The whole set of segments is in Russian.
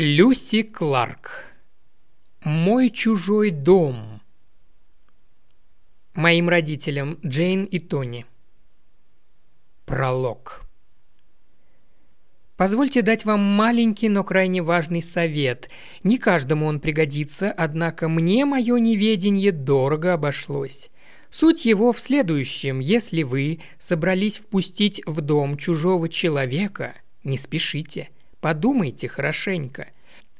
Люси Кларк. Мой чужой дом. Моим родителям Джейн и Тони. Пролог. Позвольте дать вам маленький, но крайне важный совет. Не каждому он пригодится, однако мне мое неведение дорого обошлось. Суть его в следующем. Если вы собрались впустить в дом чужого человека, не спешите – Подумайте хорошенько.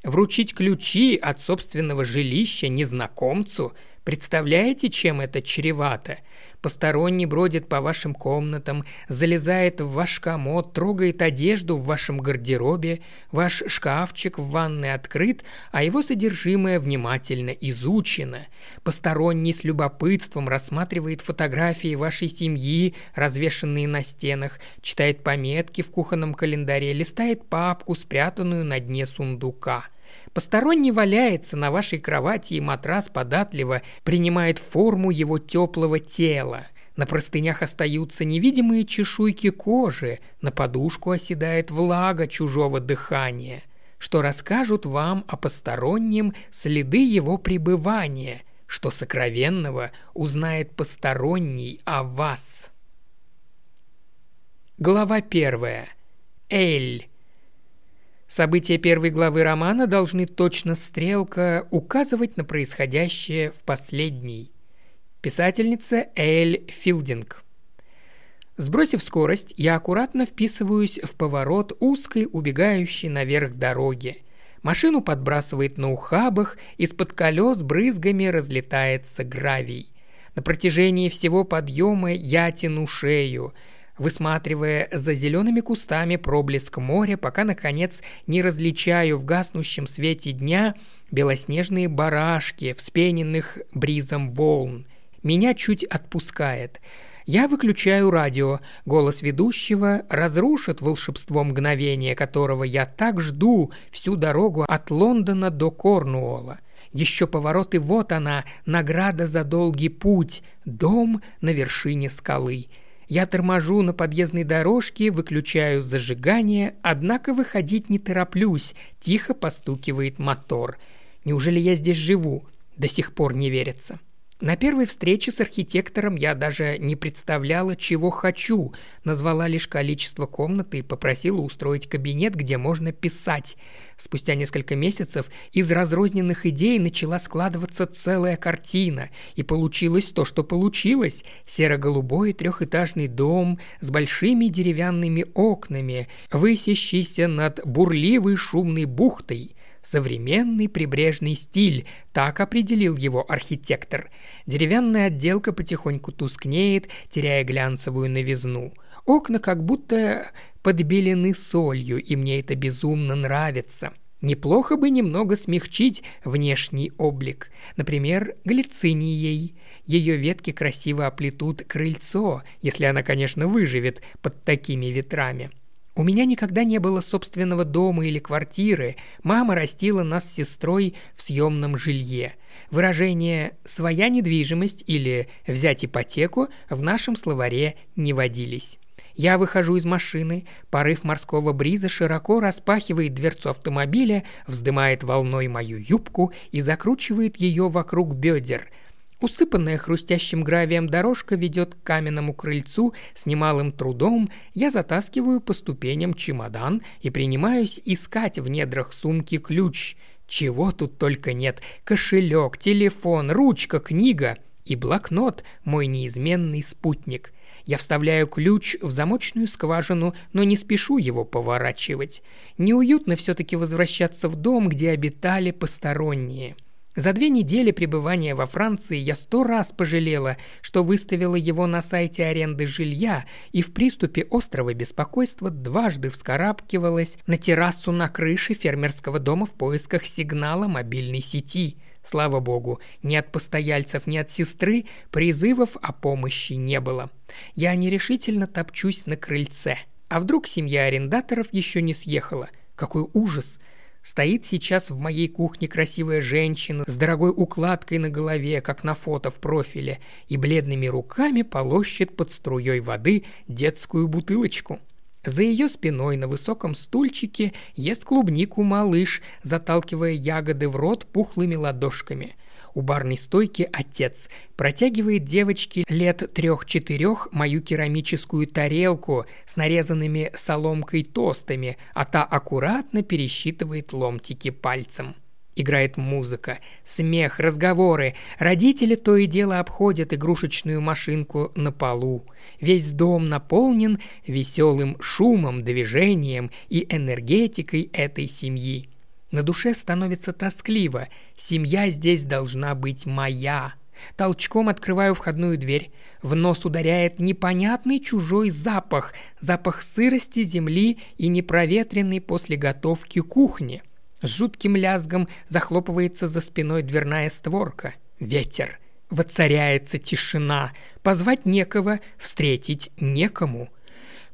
Вручить ключи от собственного жилища незнакомцу – Представляете, чем это чревато? Посторонний бродит по вашим комнатам, залезает в ваш комод, трогает одежду в вашем гардеробе, ваш шкафчик в ванной открыт, а его содержимое внимательно изучено. Посторонний с любопытством рассматривает фотографии вашей семьи, развешанные на стенах, читает пометки в кухонном календаре, листает папку, спрятанную на дне сундука – Посторонний валяется на вашей кровати, и матрас податливо принимает форму его теплого тела. На простынях остаются невидимые чешуйки кожи, на подушку оседает влага чужого дыхания, что расскажут вам о постороннем следы его пребывания, что сокровенного узнает посторонний о вас. Глава первая. Эль. События первой главы романа должны точно стрелка указывать на происходящее в последней. Писательница Эль Филдинг. Сбросив скорость, я аккуратно вписываюсь в поворот узкой, убегающей наверх дороги. Машину подбрасывает на ухабах, из-под колес брызгами разлетается гравий. На протяжении всего подъема я тяну шею – высматривая за зелеными кустами проблеск моря, пока, наконец, не различаю в гаснущем свете дня белоснежные барашки, вспененных бризом волн. Меня чуть отпускает. Я выключаю радио. Голос ведущего разрушит волшебство мгновения, которого я так жду всю дорогу от Лондона до Корнуолла. Еще поворот, и вот она, награда за долгий путь, дом на вершине скалы. Я торможу на подъездной дорожке, выключаю зажигание, однако выходить не тороплюсь, тихо постукивает мотор. Неужели я здесь живу? До сих пор не верится. На первой встрече с архитектором я даже не представляла, чего хочу, назвала лишь количество комнаты и попросила устроить кабинет, где можно писать. Спустя несколько месяцев из разрозненных идей начала складываться целая картина, и получилось то, что получилось. Серо-голубой трехэтажный дом с большими деревянными окнами, высящийся над бурливой шумной бухтой – Современный прибрежный стиль, так определил его архитектор. Деревянная отделка потихоньку тускнеет, теряя глянцевую новизну. Окна как будто подбелены солью, и мне это безумно нравится. Неплохо бы немного смягчить внешний облик, например, глицинией. Ее ветки красиво оплетут крыльцо, если она, конечно, выживет под такими ветрами. У меня никогда не было собственного дома или квартиры. Мама растила нас с сестрой в съемном жилье. Выражение «своя недвижимость» или «взять ипотеку» в нашем словаре не водились. Я выхожу из машины, порыв морского бриза широко распахивает дверцу автомобиля, вздымает волной мою юбку и закручивает ее вокруг бедер – Усыпанная хрустящим гравием дорожка ведет к каменному крыльцу с немалым трудом. Я затаскиваю по ступеням чемодан и принимаюсь искать в недрах сумки ключ. Чего тут только нет. Кошелек, телефон, ручка, книга и блокнот – мой неизменный спутник. Я вставляю ключ в замочную скважину, но не спешу его поворачивать. Неуютно все-таки возвращаться в дом, где обитали посторонние – за две недели пребывания во Франции я сто раз пожалела, что выставила его на сайте аренды жилья и в приступе острого беспокойства дважды вскарабкивалась на террасу на крыше фермерского дома в поисках сигнала мобильной сети. Слава богу, ни от постояльцев, ни от сестры призывов о помощи не было. Я нерешительно топчусь на крыльце. А вдруг семья арендаторов еще не съехала? Какой ужас! Стоит сейчас в моей кухне красивая женщина с дорогой укладкой на голове, как на фото в профиле, и бледными руками полощет под струей воды детскую бутылочку. За ее спиной на высоком стульчике ест клубнику малыш, заталкивая ягоды в рот пухлыми ладошками. У барной стойки отец протягивает девочке лет трех-четырех мою керамическую тарелку с нарезанными соломкой тостами, а та аккуратно пересчитывает ломтики пальцем. Играет музыка, смех, разговоры. Родители то и дело обходят игрушечную машинку на полу. Весь дом наполнен веселым шумом, движением и энергетикой этой семьи. На душе становится тоскливо. Семья здесь должна быть моя. Толчком открываю входную дверь. В нос ударяет непонятный чужой запах. Запах сырости земли и непроветренной после готовки кухни – с жутким лязгом захлопывается за спиной дверная створка. Ветер. Воцаряется тишина. Позвать некого, встретить некому.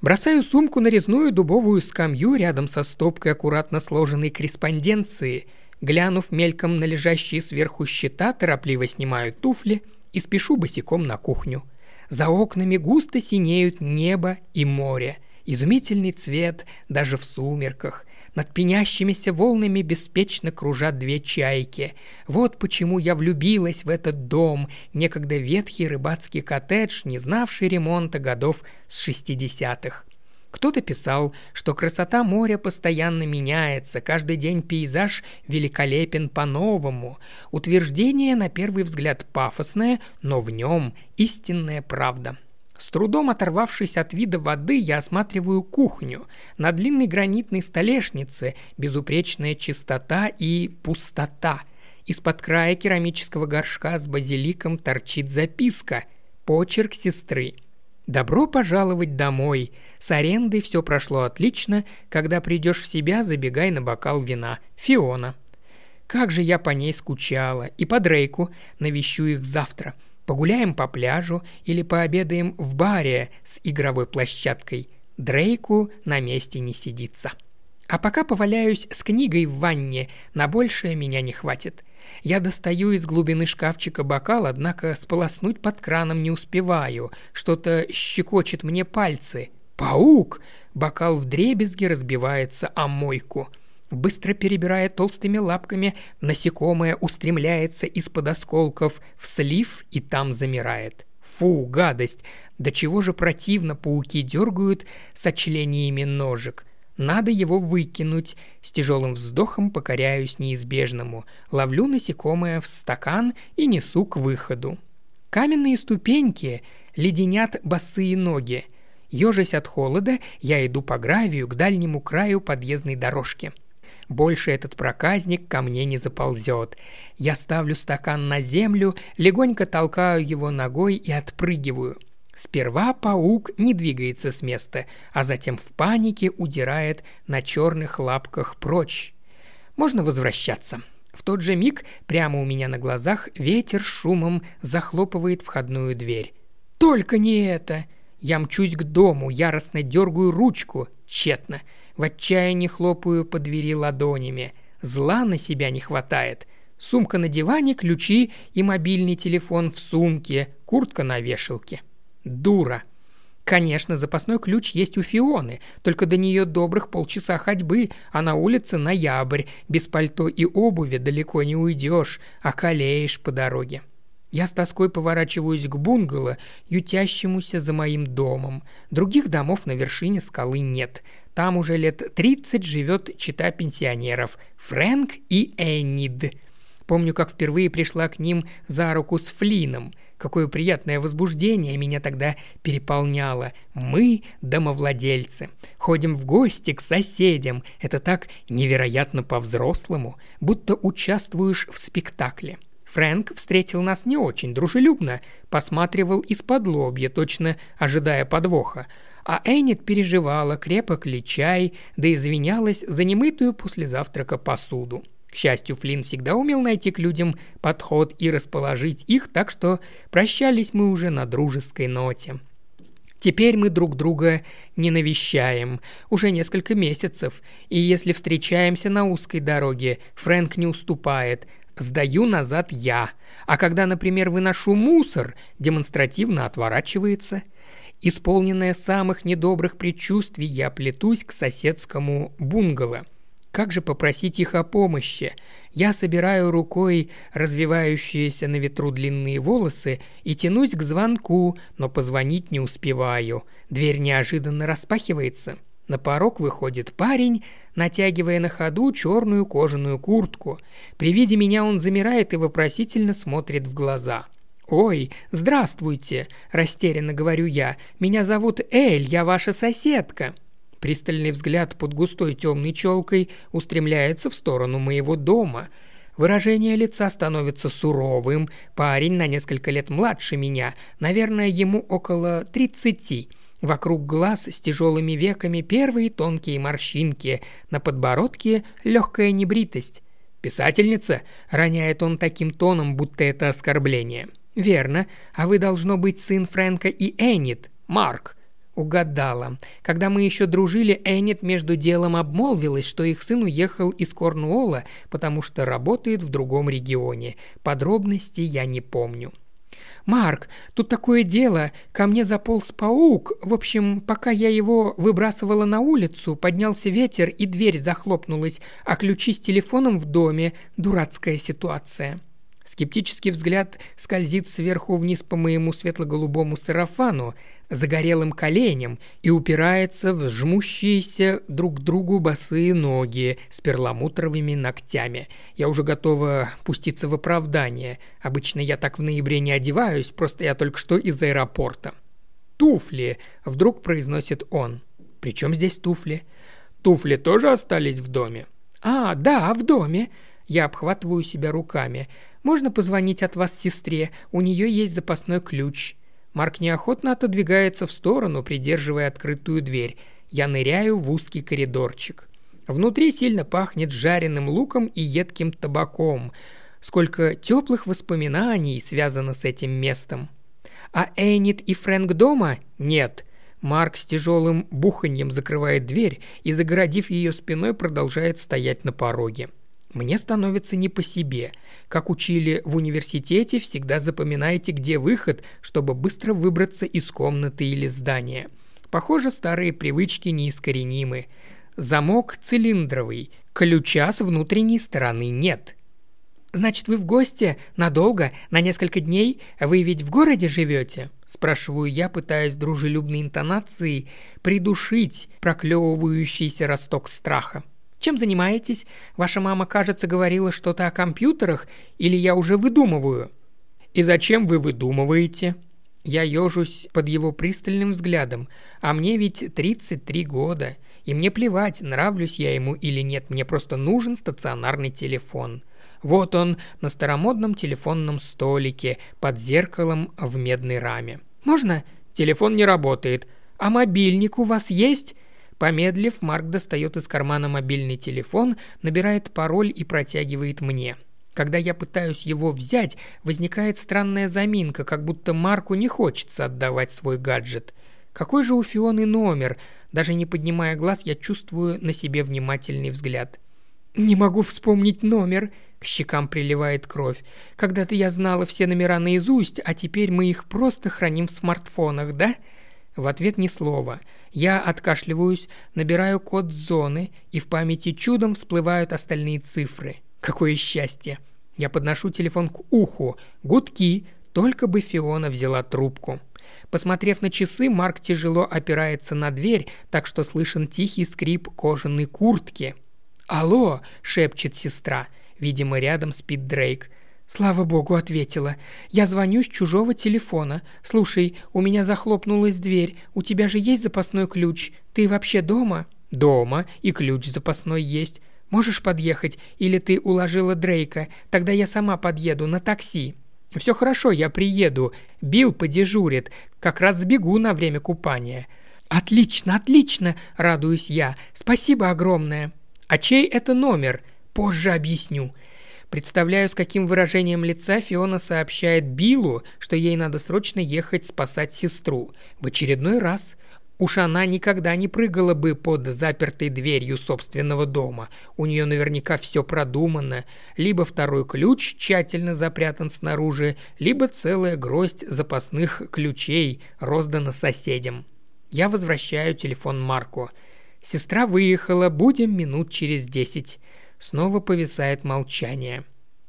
Бросаю сумку на резную дубовую скамью рядом со стопкой аккуратно сложенной корреспонденции. Глянув мельком на лежащие сверху щита, торопливо снимаю туфли и спешу босиком на кухню. За окнами густо синеют небо и море. Изумительный цвет даже в сумерках – над пенящимися волнами беспечно кружат две чайки. Вот почему я влюбилась в этот дом, некогда ветхий рыбацкий коттедж, не знавший ремонта годов с шестидесятых. Кто-то писал, что красота моря постоянно меняется, каждый день пейзаж великолепен по-новому. Утверждение на первый взгляд пафосное, но в нем истинная правда – с трудом оторвавшись от вида воды, я осматриваю кухню. На длинной гранитной столешнице безупречная чистота и пустота. Из-под края керамического горшка с базиликом торчит записка. Почерк сестры. «Добро пожаловать домой. С арендой все прошло отлично. Когда придешь в себя, забегай на бокал вина. Фиона». Как же я по ней скучала. И по Дрейку. Навещу их завтра. Погуляем по пляжу или пообедаем в баре с игровой площадкой. Дрейку на месте не сидится. А пока поваляюсь с книгой в ванне, на большее меня не хватит. Я достаю из глубины шкафчика бокал, однако сполоснуть под краном не успеваю. Что-то щекочет мне пальцы. Паук! Бокал в дребезге разбивается о мойку – Быстро перебирая толстыми лапками, насекомое устремляется из-под осколков в слив и там замирает. Фу, гадость! До чего же противно пауки дергают сочлениями ножек. Надо его выкинуть. С тяжелым вздохом покоряюсь неизбежному. Ловлю насекомое в стакан и несу к выходу. Каменные ступеньки леденят босые ноги. Ежась от холода, я иду по гравию к дальнему краю подъездной дорожки – больше этот проказник ко мне не заползет. Я ставлю стакан на землю, легонько толкаю его ногой и отпрыгиваю. Сперва паук не двигается с места, а затем в панике удирает на черных лапках прочь. Можно возвращаться. В тот же миг прямо у меня на глазах ветер шумом захлопывает входную дверь. «Только не это!» Я мчусь к дому, яростно дергаю ручку. Тщетно. В отчаянии хлопаю по двери ладонями. Зла на себя не хватает. Сумка на диване, ключи и мобильный телефон в сумке, куртка на вешалке. Дура. Конечно, запасной ключ есть у Фионы, только до нее добрых полчаса ходьбы, а на улице ноябрь, без пальто и обуви далеко не уйдешь, а калеешь по дороге. Я с тоской поворачиваюсь к бунгало, ютящемуся за моим домом. Других домов на вершине скалы нет. Там уже лет 30 живет чита пенсионеров – Фрэнк и Эннид. Помню, как впервые пришла к ним за руку с Флином. Какое приятное возбуждение меня тогда переполняло. Мы – домовладельцы. Ходим в гости к соседям. Это так невероятно по-взрослому, будто участвуешь в спектакле. Фрэнк встретил нас не очень дружелюбно, посматривал из-под лобья, точно ожидая подвоха – а Эннет переживала, крепок ли чай, да извинялась за немытую после завтрака посуду. К счастью, Флинн всегда умел найти к людям подход и расположить их, так что прощались мы уже на дружеской ноте. Теперь мы друг друга не навещаем уже несколько месяцев, и если встречаемся на узкой дороге, Фрэнк не уступает, сдаю назад я, а когда, например, выношу мусор, демонстративно отворачивается – Исполненная самых недобрых предчувствий, я плетусь к соседскому бунгало. Как же попросить их о помощи? Я собираю рукой развивающиеся на ветру длинные волосы и тянусь к звонку, но позвонить не успеваю. Дверь неожиданно распахивается. На порог выходит парень, натягивая на ходу черную кожаную куртку. При виде меня он замирает и вопросительно смотрит в глаза. «Ой, здравствуйте!» – растерянно говорю я. «Меня зовут Эль, я ваша соседка!» Пристальный взгляд под густой темной челкой устремляется в сторону моего дома. Выражение лица становится суровым. Парень на несколько лет младше меня, наверное, ему около тридцати. Вокруг глаз с тяжелыми веками первые тонкие морщинки, на подбородке легкая небритость. «Писательница?» – роняет он таким тоном, будто это оскорбление. «Верно. А вы, должно быть, сын Фрэнка и Эннет. Марк». Угадала. Когда мы еще дружили, Эннет между делом обмолвилась, что их сын уехал из Корнуола, потому что работает в другом регионе. Подробностей я не помню. «Марк, тут такое дело. Ко мне заполз паук. В общем, пока я его выбрасывала на улицу, поднялся ветер и дверь захлопнулась, а ключи с телефоном в доме. Дурацкая ситуация». Скептический взгляд скользит сверху вниз по моему светло-голубому сарафану, загорелым коленям и упирается в жмущиеся друг к другу босые ноги с перламутровыми ногтями. Я уже готова пуститься в оправдание. Обычно я так в ноябре не одеваюсь, просто я только что из аэропорта. «Туфли!» – вдруг произносит он. «При чем здесь туфли?» «Туфли тоже остались в доме?» «А, да, в доме!» Я обхватываю себя руками. «Можно позвонить от вас сестре? У нее есть запасной ключ». Марк неохотно отодвигается в сторону, придерживая открытую дверь. Я ныряю в узкий коридорчик. Внутри сильно пахнет жареным луком и едким табаком. Сколько теплых воспоминаний связано с этим местом. А Эйнит и Фрэнк дома? Нет. Марк с тяжелым буханьем закрывает дверь и, загородив ее спиной, продолжает стоять на пороге. Мне становится не по себе. Как учили в университете, всегда запоминайте, где выход, чтобы быстро выбраться из комнаты или здания. Похоже, старые привычки неискоренимы. Замок цилиндровый, ключа с внутренней стороны нет. «Значит, вы в гости? Надолго? На несколько дней? Вы ведь в городе живете?» Спрашиваю я, пытаясь дружелюбной интонацией придушить проклевывающийся росток страха. Чем занимаетесь? Ваша мама, кажется, говорила что-то о компьютерах, или я уже выдумываю?» «И зачем вы выдумываете?» Я ежусь под его пристальным взглядом, а мне ведь 33 года, и мне плевать, нравлюсь я ему или нет, мне просто нужен стационарный телефон. Вот он на старомодном телефонном столике под зеркалом в медной раме. «Можно?» «Телефон не работает. А мобильник у вас есть?» Помедлив, Марк достает из кармана мобильный телефон, набирает пароль и протягивает мне. Когда я пытаюсь его взять, возникает странная заминка, как будто Марку не хочется отдавать свой гаджет. Какой же у Фионы номер? Даже не поднимая глаз, я чувствую на себе внимательный взгляд. «Не могу вспомнить номер», — к щекам приливает кровь. «Когда-то я знала все номера наизусть, а теперь мы их просто храним в смартфонах, да?» В ответ ни слова. Я откашливаюсь, набираю код зоны, и в памяти чудом всплывают остальные цифры. Какое счастье! Я подношу телефон к уху. Гудки. Только бы Фиона взяла трубку. Посмотрев на часы, Марк тяжело опирается на дверь, так что слышен тихий скрип кожаной куртки. «Алло!» – шепчет сестра. Видимо, рядом спит Дрейк. «Слава богу», — ответила. «Я звоню с чужого телефона. Слушай, у меня захлопнулась дверь. У тебя же есть запасной ключ. Ты вообще дома?» «Дома. И ключ запасной есть. Можешь подъехать? Или ты уложила Дрейка? Тогда я сама подъеду на такси». «Все хорошо, я приеду. Билл подежурит. Как раз сбегу на время купания». «Отлично, отлично!» – радуюсь я. «Спасибо огромное!» «А чей это номер?» «Позже объясню». Представляю, с каким выражением лица Фиона сообщает Биллу, что ей надо срочно ехать спасать сестру. В очередной раз. Уж она никогда не прыгала бы под запертой дверью собственного дома. У нее наверняка все продумано. Либо второй ключ тщательно запрятан снаружи, либо целая гроздь запасных ключей роздана соседям. Я возвращаю телефон Марку. Сестра выехала, будем минут через десять. Снова повисает молчание.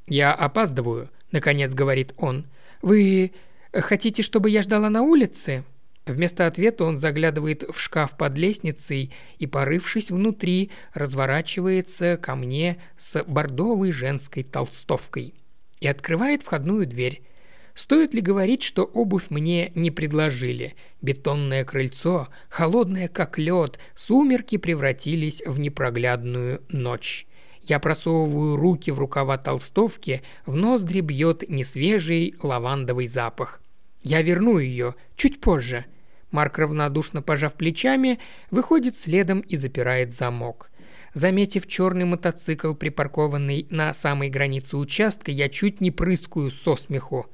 «Я опаздываю», — наконец говорит он. «Вы хотите, чтобы я ждала на улице?» Вместо ответа он заглядывает в шкаф под лестницей и, порывшись внутри, разворачивается ко мне с бордовой женской толстовкой и открывает входную дверь. Стоит ли говорить, что обувь мне не предложили? Бетонное крыльцо, холодное как лед, сумерки превратились в непроглядную ночь. Я просовываю руки в рукава толстовки, в ноздри бьет несвежий лавандовый запах. Я верну ее чуть позже – Марк, равнодушно пожав плечами, выходит следом и запирает замок. Заметив черный мотоцикл, припаркованный на самой границе участка, я чуть не прыскаю со смеху.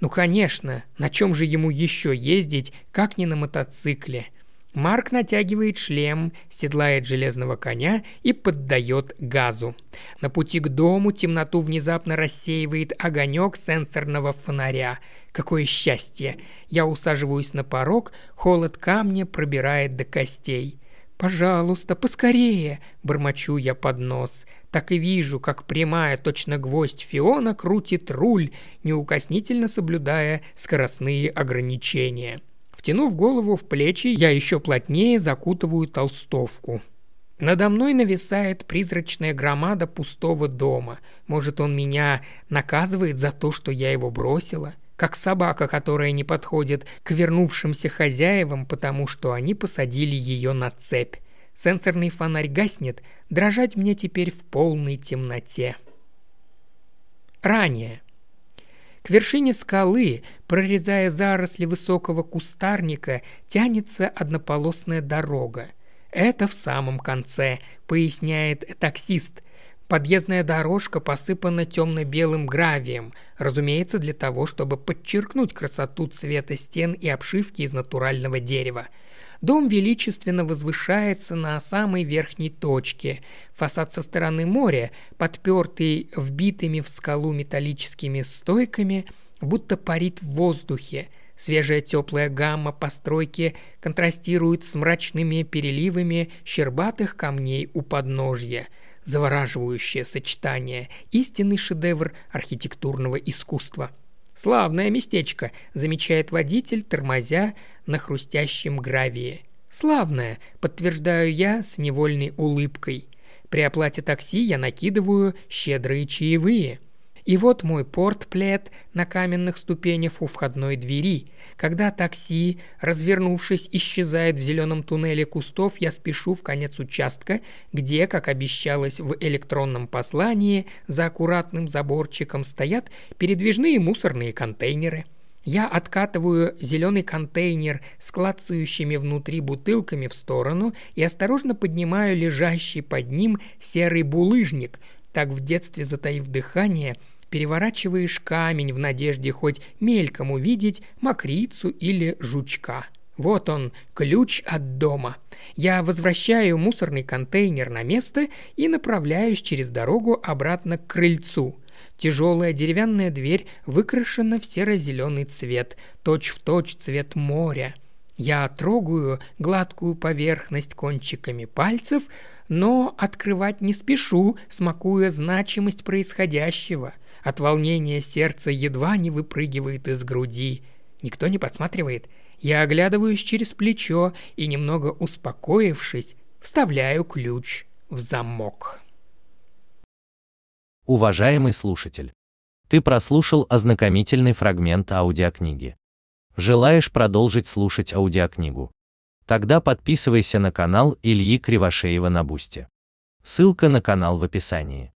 Ну конечно, на чем же ему еще ездить, как не на мотоцикле? Марк натягивает шлем, седлает железного коня и поддает газу. На пути к дому темноту внезапно рассеивает огонек сенсорного фонаря. Какое счастье! Я усаживаюсь на порог, холод камня пробирает до костей. «Пожалуйста, поскорее!» – бормочу я под нос. Так и вижу, как прямая, точно гвоздь Фиона крутит руль, неукоснительно соблюдая скоростные ограничения. Втянув голову в плечи, я еще плотнее закутываю толстовку. Надо мной нависает призрачная громада пустого дома. Может, он меня наказывает за то, что я его бросила? Как собака, которая не подходит к вернувшимся хозяевам, потому что они посадили ее на цепь. Сенсорный фонарь гаснет, дрожать мне теперь в полной темноте. Ранее. К вершине скалы, прорезая заросли высокого кустарника, тянется однополосная дорога. Это в самом конце, поясняет таксист. Подъездная дорожка посыпана темно-белым гравием, разумеется, для того, чтобы подчеркнуть красоту цвета стен и обшивки из натурального дерева – Дом величественно возвышается на самой верхней точке. Фасад со стороны моря, подпертый вбитыми в скалу металлическими стойками, будто парит в воздухе. Свежая теплая гамма постройки контрастирует с мрачными переливами щербатых камней у подножья. Завораживающее сочетание, истинный шедевр архитектурного искусства – «Славное местечко», – замечает водитель, тормозя на хрустящем гравии. «Славное», – подтверждаю я с невольной улыбкой. При оплате такси я накидываю щедрые чаевые – и вот мой портплет на каменных ступенях у входной двери. Когда такси, развернувшись, исчезает в зеленом туннеле кустов, я спешу в конец участка, где, как обещалось в электронном послании, за аккуратным заборчиком стоят передвижные мусорные контейнеры. Я откатываю зеленый контейнер с клацающими внутри бутылками в сторону и осторожно поднимаю лежащий под ним серый булыжник. Так в детстве, затаив дыхание, переворачиваешь камень в надежде хоть мельком увидеть мокрицу или жучка. Вот он, ключ от дома. Я возвращаю мусорный контейнер на место и направляюсь через дорогу обратно к крыльцу. Тяжелая деревянная дверь выкрашена в серо-зеленый цвет, точь-в-точь точь цвет моря. Я трогаю гладкую поверхность кончиками пальцев, но открывать не спешу, смакуя значимость происходящего. От волнения сердце едва не выпрыгивает из груди. Никто не подсматривает. Я оглядываюсь через плечо и, немного успокоившись, вставляю ключ в замок. Уважаемый слушатель, ты прослушал ознакомительный фрагмент аудиокниги. Желаешь продолжить слушать аудиокнигу? Тогда подписывайся на канал Ильи Кривошеева на Бусте. Ссылка на канал в описании.